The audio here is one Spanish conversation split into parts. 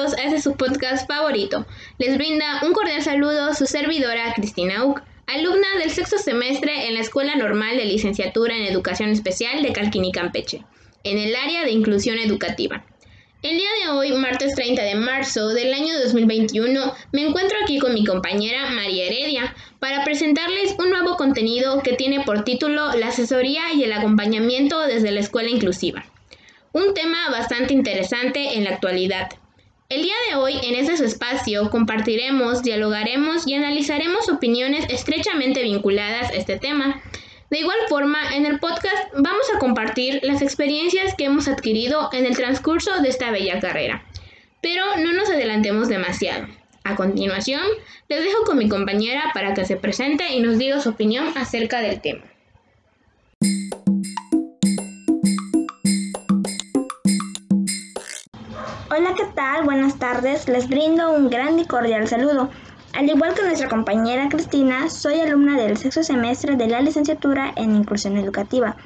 bienvenidos este su podcast favorito. Les brinda un cordial saludo su servidora Cristina Uc, alumna del sexto semestre en la Escuela Normal de Licenciatura en Educación Especial de Calquini Campeche, en el área de inclusión educativa. El día de hoy, martes 30 de marzo del año 2021, me encuentro aquí con mi compañera María Heredia para presentarles un nuevo contenido que tiene por título La asesoría y el acompañamiento desde la escuela inclusiva un tema bastante interesante en la actualidad. El día de hoy, en este espacio, compartiremos, dialogaremos y analizaremos opiniones estrechamente vinculadas a este tema. De igual forma, en el podcast vamos a compartir las experiencias que hemos adquirido en el transcurso de esta bella carrera. Pero no nos adelantemos demasiado. A continuación, les dejo con mi compañera para que se presente y nos diga su opinión acerca del tema. Hola, ¿qué tal? Buenas tardes. Les brindo un gran y cordial saludo. Al igual que nuestra compañera Cristina, soy alumna del sexto semestre de la licenciatura en Inclusión Educativa.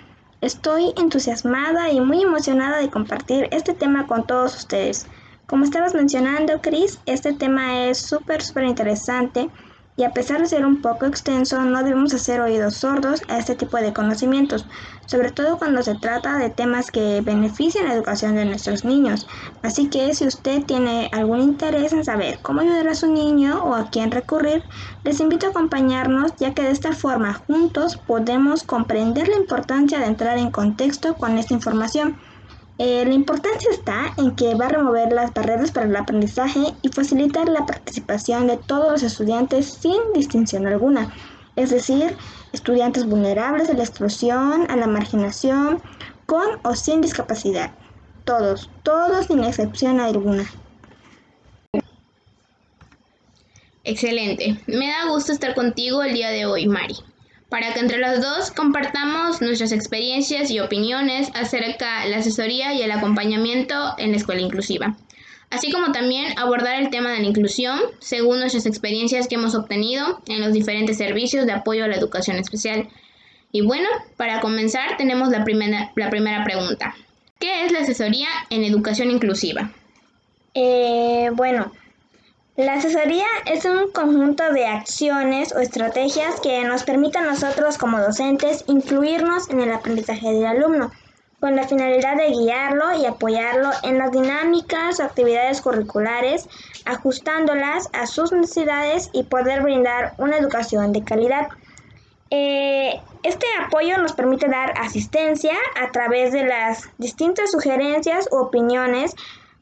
Estoy entusiasmada y muy emocionada de compartir este tema con todos ustedes. Como estabas mencionando, Cris, este tema es súper, súper interesante y a pesar de ser un poco extenso, no debemos hacer oídos sordos a este tipo de conocimientos, sobre todo cuando se trata de temas que benefician la educación de nuestros niños. Así que si usted tiene algún interés en saber cómo ayudar a su niño o a quién recurrir, les invito a acompañarnos ya que de esta forma juntos podemos comprender la importancia de entrar en contexto con esta información. Eh, la importancia está en que va a remover las barreras para el aprendizaje y facilitar la participación de todos los estudiantes sin distinción alguna, es decir, estudiantes vulnerables a la exclusión, a la marginación, con o sin discapacidad. Todos, todos sin excepción alguna. Excelente. Me da gusto estar contigo el día de hoy, Mari para que entre las dos compartamos nuestras experiencias y opiniones acerca de la asesoría y el acompañamiento en la escuela inclusiva, así como también abordar el tema de la inclusión según nuestras experiencias que hemos obtenido en los diferentes servicios de apoyo a la educación especial. Y bueno, para comenzar tenemos la primera, la primera pregunta. ¿Qué es la asesoría en educación inclusiva? Eh, bueno, la asesoría es un conjunto de acciones o estrategias que nos permiten a nosotros como docentes incluirnos en el aprendizaje del alumno, con la finalidad de guiarlo y apoyarlo en las dinámicas o actividades curriculares, ajustándolas a sus necesidades y poder brindar una educación de calidad. Eh, este apoyo nos permite dar asistencia a través de las distintas sugerencias u opiniones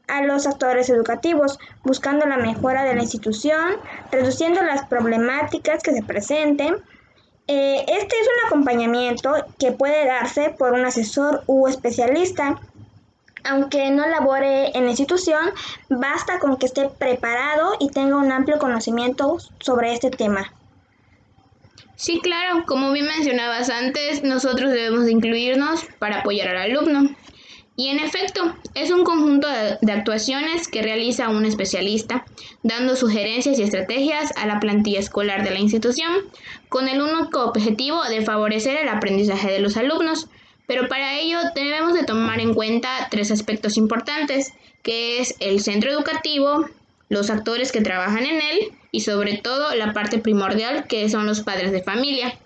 a los actores educativos, buscando la mejora de la institución, reduciendo las problemáticas que se presenten. Eh, este es un acompañamiento que puede darse por un asesor u especialista. Aunque no labore en la institución, basta con que esté preparado y tenga un amplio conocimiento sobre este tema. Sí, claro, como bien mencionabas antes, nosotros debemos incluirnos para apoyar al alumno. Y en efecto, es un conjunto de, actuaciones que realiza un especialista, dando sugerencias y estrategias a la plantilla escolar de la institución, con el único objetivo de favorecer el aprendizaje de los alumnos. Pero para ello debemos de tomar en cuenta tres aspectos importantes, que es el centro educativo, los actores que trabajan en él y sobre todo la parte primordial que son los padres de familia.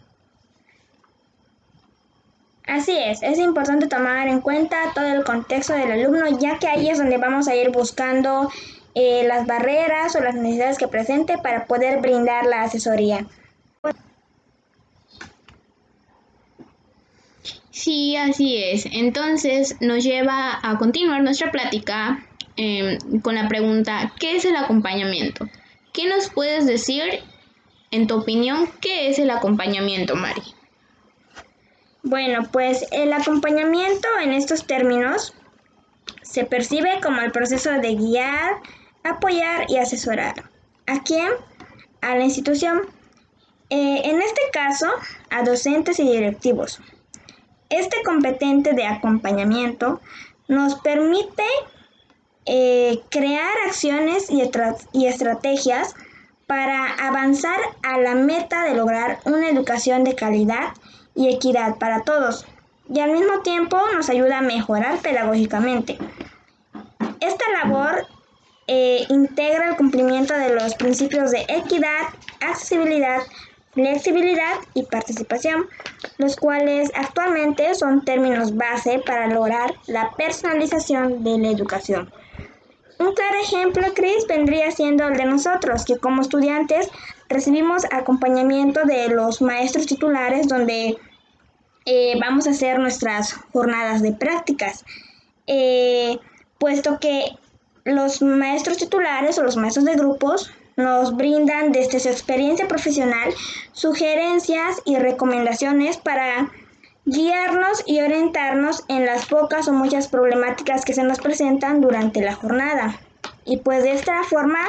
Así es, es importante tomar en cuenta todo el contexto del alumno, ya que ahí es donde vamos a ir buscando eh, las barreras o las necesidades que presente para poder brindar la asesoría. Sí, así es. Entonces nos lleva a continuar nuestra plática em, con la pregunta, ¿qué es el acompañamiento? ¿Qué nos puedes decir, en tu opinión, qué es el acompañamiento, Mari? Bueno, pues el acompañamiento en estos términos se percibe como el proceso de guiar, apoyar y asesorar. ¿A quién? A la institución. Eh, en este caso, a docentes y directivos. Este competente de acompañamiento nos permite eh, crear acciones y, y estrategias para avanzar a la meta de lograr una educación de calidad y equidad para todos, y al mismo tiempo nos ayuda a mejorar pedagógicamente. Esta labor eh, integra el cumplimiento de los principios de equidad, accesibilidad, flexibilidad y participación, los cuales actualmente son términos base para lograr la personalización de la educación. Un claro ejemplo, Chris, vendría siendo el de nosotros, que como estudiantes recibimos acompañamiento de los maestros titulares donde eh, vamos a hacer nuestras jornadas de prácticas, eh, puesto que los maestros titulares o los maestros de grupos nos brindan desde su experiencia profesional sugerencias y recomendaciones para guiarnos y orientarnos en las pocas o muchas problemáticas que se nos presentan durante la jornada. Y pues de esta forma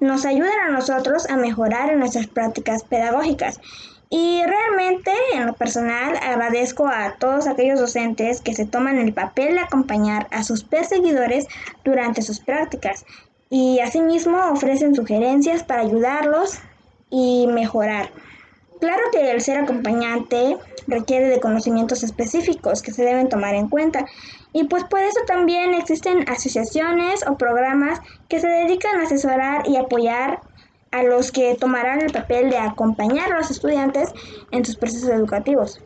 nos ayudan a nosotros a mejorar en nuestras prácticas pedagógicas. Y realmente, en lo personal, agradezco a todos aquellos docentes que se toman el papel de acompañar a sus perseguidores durante sus prácticas y asimismo ofrecen sugerencias para ayudarlos y mejorar. Claro que el ser acompañante requiere de conocimientos específicos que se deben tomar en cuenta y pues por eso también existen asociaciones o programas que se dedican a asesorar y apoyar a los que tomarán el papel de acompañar a los estudiantes en sus procesos educativos.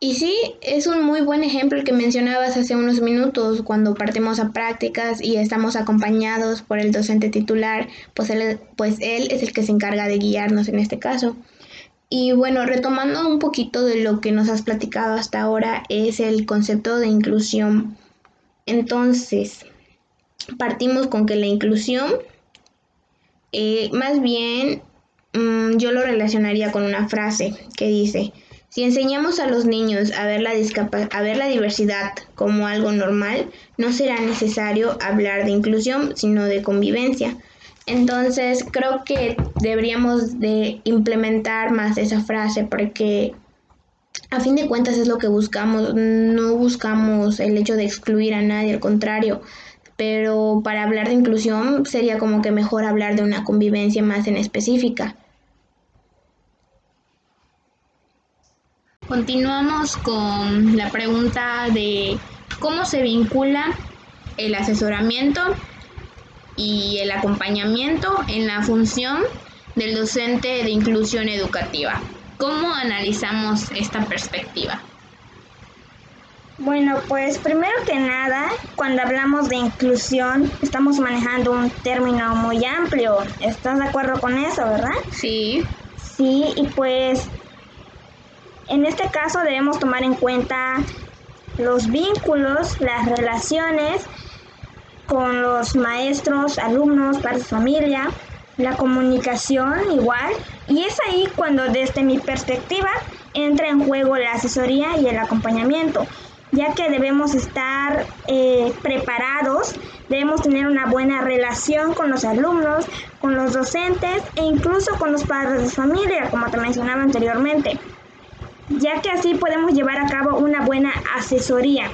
Y sí, es un muy buen ejemplo el que mencionabas hace unos minutos, cuando partimos a prácticas y estamos acompañados por el docente titular, pues él, pues él es el que se encarga de guiarnos en este caso. Y bueno, retomando un poquito de lo que nos has platicado hasta ahora, es el concepto de inclusión. Entonces, partimos con que la inclusión, eh, más bien, mm, yo lo relacionaría con una frase que dice, si enseñamos a los niños a ver, la a ver la diversidad como algo normal, no será necesario hablar de inclusión, sino de convivencia. Entonces creo que deberíamos de implementar más esa frase porque a fin de cuentas es lo que buscamos, no buscamos el hecho de excluir a nadie, al contrario, pero para hablar de inclusión sería como que mejor hablar de una convivencia más en específica. Continuamos con la pregunta de cómo se vincula el asesoramiento y el acompañamiento en la función del docente de inclusión educativa. ¿Cómo analizamos esta perspectiva? Bueno, pues primero que nada, cuando hablamos de inclusión, estamos manejando un término muy amplio. ¿Estás de acuerdo con eso, verdad? Sí. Sí, y pues en este caso debemos tomar en cuenta los vínculos, las relaciones con los maestros, alumnos, padres, familia, la comunicación igual. Y es ahí cuando desde mi perspectiva entra en juego la asesoría y el acompañamiento, ya que debemos estar eh, preparados, debemos tener una buena relación con los alumnos, con los docentes e incluso con los padres de familia, como te mencionaba anteriormente ya que así podemos llevar a cabo una buena asesoría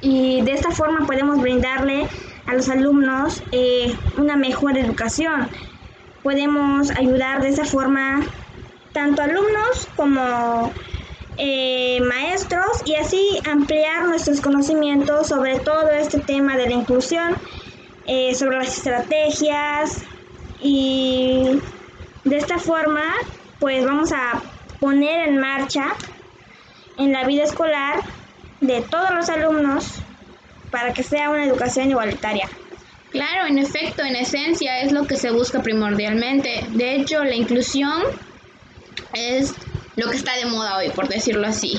y de esta forma podemos brindarle a los alumnos eh, una mejor educación. Podemos ayudar de esa forma tanto alumnos como eh, maestros y así ampliar nuestros conocimientos sobre todo este tema de la inclusión, eh, sobre las estrategias y de esta forma pues vamos a poner en marcha en la vida escolar de todos los alumnos para que sea una educación igualitaria. Claro, en efecto, en esencia es lo que se busca primordialmente. De hecho, la inclusión es lo que está de moda hoy, por decirlo así.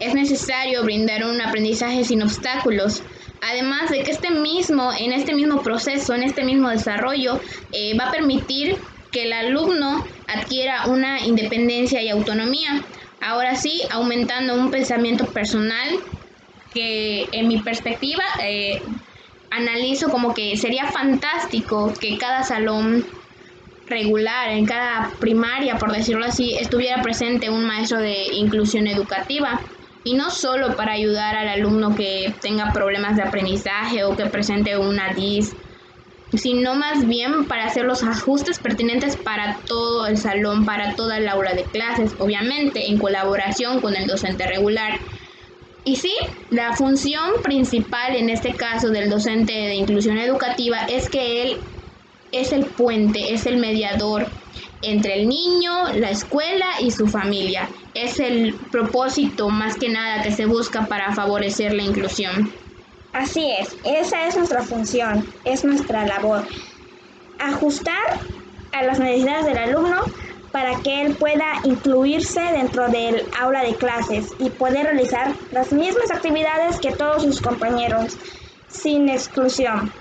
Es necesario brindar un aprendizaje sin obstáculos, además de que este mismo, en este mismo proceso, en este mismo desarrollo, eh, va a permitir que el alumno adquiera una independencia y autonomía. Ahora sí, aumentando un pensamiento personal que en mi perspectiva eh, analizo como que sería fantástico que cada salón regular, en cada primaria, por decirlo así, estuviera presente un maestro de inclusión educativa. Y no solo para ayudar al alumno que tenga problemas de aprendizaje o que presente una DIS sino más bien para hacer los ajustes pertinentes para todo el salón, para toda el aula de clases, obviamente en colaboración con el docente regular. Y sí, la función principal en este caso del docente de inclusión educativa es que él es el puente, es el mediador entre el niño, la escuela y su familia. Es el propósito más que nada que se busca para favorecer la inclusión. Así es, esa es nuestra función, es nuestra labor. Ajustar a las necesidades del alumno para que él pueda incluirse dentro del aula de clases y poder realizar las mismas actividades que todos sus compañeros, sin exclusión.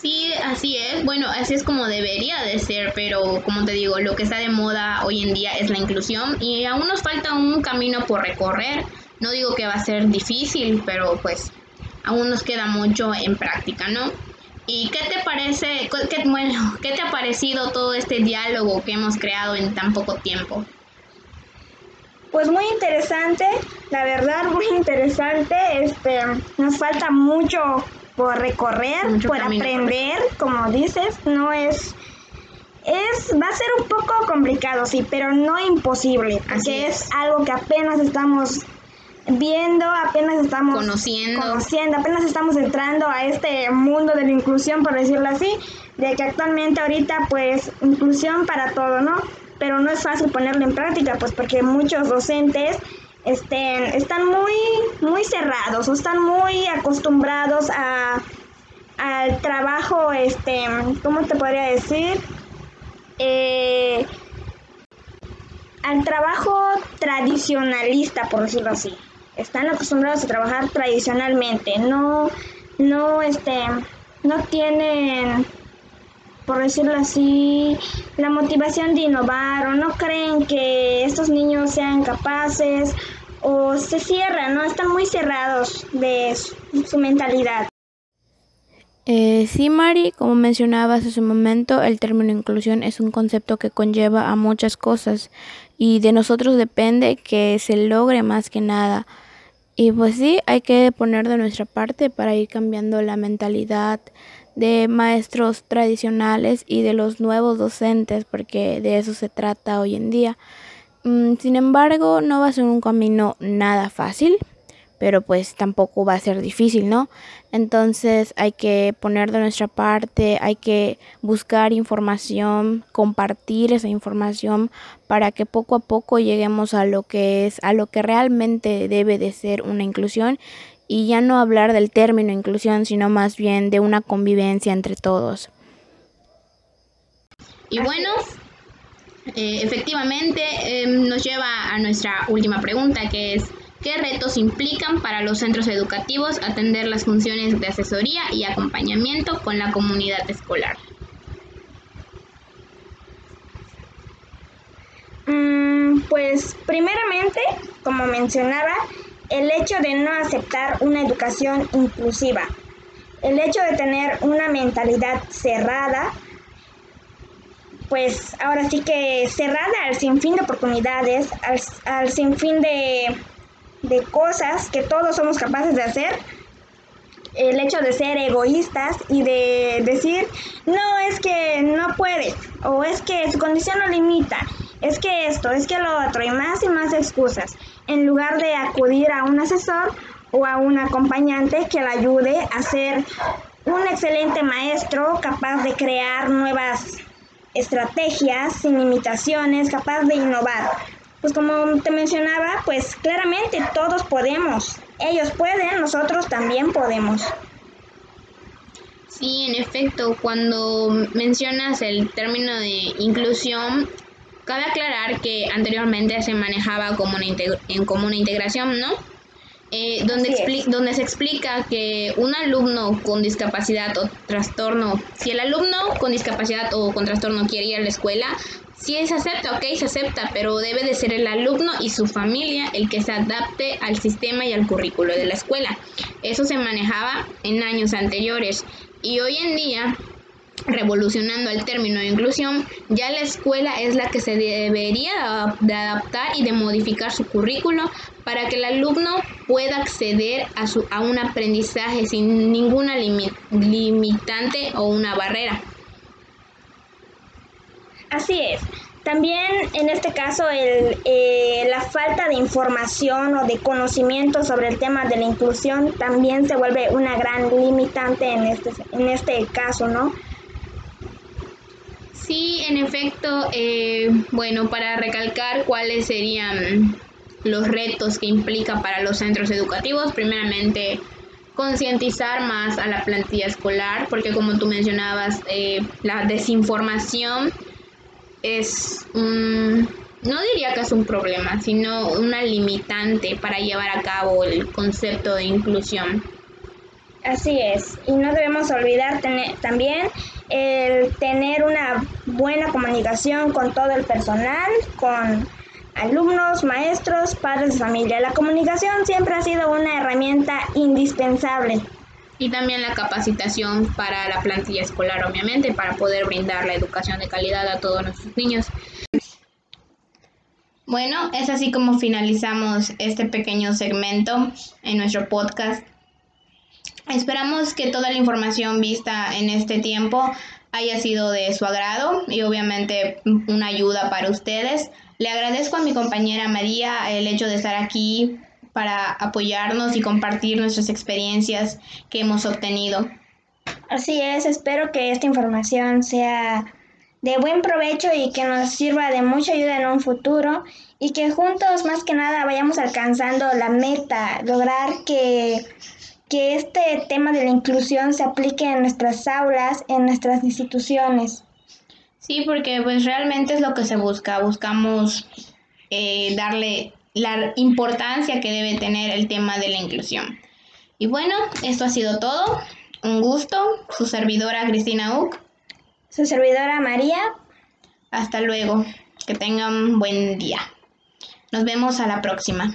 Sí, así es. Bueno, así es como debería de ser, pero como te digo, lo que está de moda hoy en día es la inclusión y aún nos falta un camino por recorrer. No digo que va a ser difícil, pero pues aún nos queda mucho en práctica, ¿no? ¿Y qué te parece, qué, bueno, qué te ha parecido todo este diálogo que hemos creado en tan poco tiempo? Pues muy interesante, la verdad muy interesante. Este, nos falta mucho por recorrer, por aprender, como dices, no es es va a ser un poco complicado, sí, pero no imposible, porque es. algo que apenas estamos viendo, apenas estamos conociendo. conociendo, apenas estamos entrando a este mundo de la inclusión, por decirlo así, de que actualmente ahorita pues inclusión para todo, ¿no? Pero no es fácil ponerlo en práctica, pues porque muchos docentes este, están muy, muy cerrados o están muy acostumbrados a, al trabajo, este, ¿cómo te podría decir? Eh, al trabajo tradicionalista, por decirlo así. Están acostumbrados a trabajar tradicionalmente, no, no, este, no tienen, por decirlo así, la motivación de innovar o no creen que estos niños sean capaces o se cierran, ¿no? Están muy cerrados de su, mentalidad. Eh, sí, Mari, como mencionabas hace un momento, el término inclusión es un concepto que conlleva a muchas cosas y de nosotros depende que se logre más que nada. Y pues sí, hay que poner de nuestra parte para ir cambiando la mentalidad de maestros tradicionales y de los nuevos docentes, porque de eso se trata hoy en día. Mm, sin embargo, no va a ser un camino nada fácil, pero pues tampoco va a ser difícil, ¿no? Entonces hay que poner de nuestra parte, hay que buscar información, compartir esa información para que poco a poco lleguemos a lo que es, a lo que realmente debe de ser una inclusión y ya no hablar del término inclusión, sino más bien de una convivencia entre todos. Y bueno, eh, efectivamente em, nos lleva a nuestra última pregunta, que es, ¿qué retos implican para los centros educativos atender las funciones de asesoría y acompañamiento con la comunidad escolar? Mm, pues primeramente, como mencionaba, el hecho de no aceptar una educación inclusiva, el hecho de tener una mentalidad cerrada pues ahora sí que cerrada al sinfín de oportunidades, al, sinfín de, de cosas que todos somos capaces de hacer, el hecho de ser egoístas y de decir, no, es que no puede, o es que su condición lo limita, es que esto, es que lo otro, y más y más excusas, en lugar de acudir a un asesor o a un acompañante que le ayude a ser un excelente maestro capaz de crear nuevas estrategias, sin limitaciones, capaz de innovar. Pues como te mencionaba, pues claramente todos podemos. Ellos pueden, nosotros también podemos. Sí, en efecto, cuando mencionas el término de inclusión, cabe aclarar que anteriormente se manejaba como una, en como una integración, ¿no? Eh, donde, donde se explica que un alumno con discapacidad o trastorno, si el alumno con discapacidad o con trastorno quiere ir a la escuela, si se acepta, ok, se acepta, pero debe de ser el alumno y su familia el que se adapte al sistema y al currículo de la escuela. Eso se manejaba en años anteriores y hoy en día revolucionando el término de inclusión, ya la escuela es la que se debería de adaptar y de modificar su currículo para que el alumno pueda acceder a, su, a un aprendizaje sin ninguna limitante o una barrera. Así es. También en este caso el, eh, la falta de información o de conocimiento sobre el tema de la inclusión también se vuelve una gran limitante en este, en este caso, ¿no? Sí, en efecto, eh, bueno, para recalcar cuáles serían los retos que implica para los centros educativos, primeramente concientizar más a la plantilla escolar, porque como tú mencionabas, eh, la desinformación es un, no diría que es un problema, sino una limitante para llevar a cabo el concepto de inclusión. Así es, y no debemos olvidar tener, también el tener una buena comunicación con todo el personal, con alumnos, maestros, padres de familia. La comunicación siempre ha sido una herramienta indispensable. Y también la capacitación para la plantilla escolar, obviamente, para poder brindar la educación de calidad a todos nuestros niños. Bueno, es así como finalizamos este pequeño segmento en nuestro podcast. Esperamos que toda la información vista en este tiempo haya sido de su agrado y obviamente una ayuda para ustedes. Le agradezco a mi compañera María el hecho de estar aquí para apoyarnos y compartir nuestras experiencias que hemos obtenido. Así es, espero que esta información sea de buen provecho y que nos sirva de mucha ayuda en un futuro y que juntos más que nada vayamos alcanzando la meta, lograr que, que este tema de la inclusión se aplique en nuestras aulas, en nuestras instituciones. Sí, porque pues realmente es lo que se busca. Buscamos eh, darle la importancia que debe tener el tema de la inclusión. Y bueno, esto ha sido todo. Un gusto. Su servidora Cristina Uc. Su servidora María. Hasta luego. Que tengan buen día. Nos vemos a la próxima.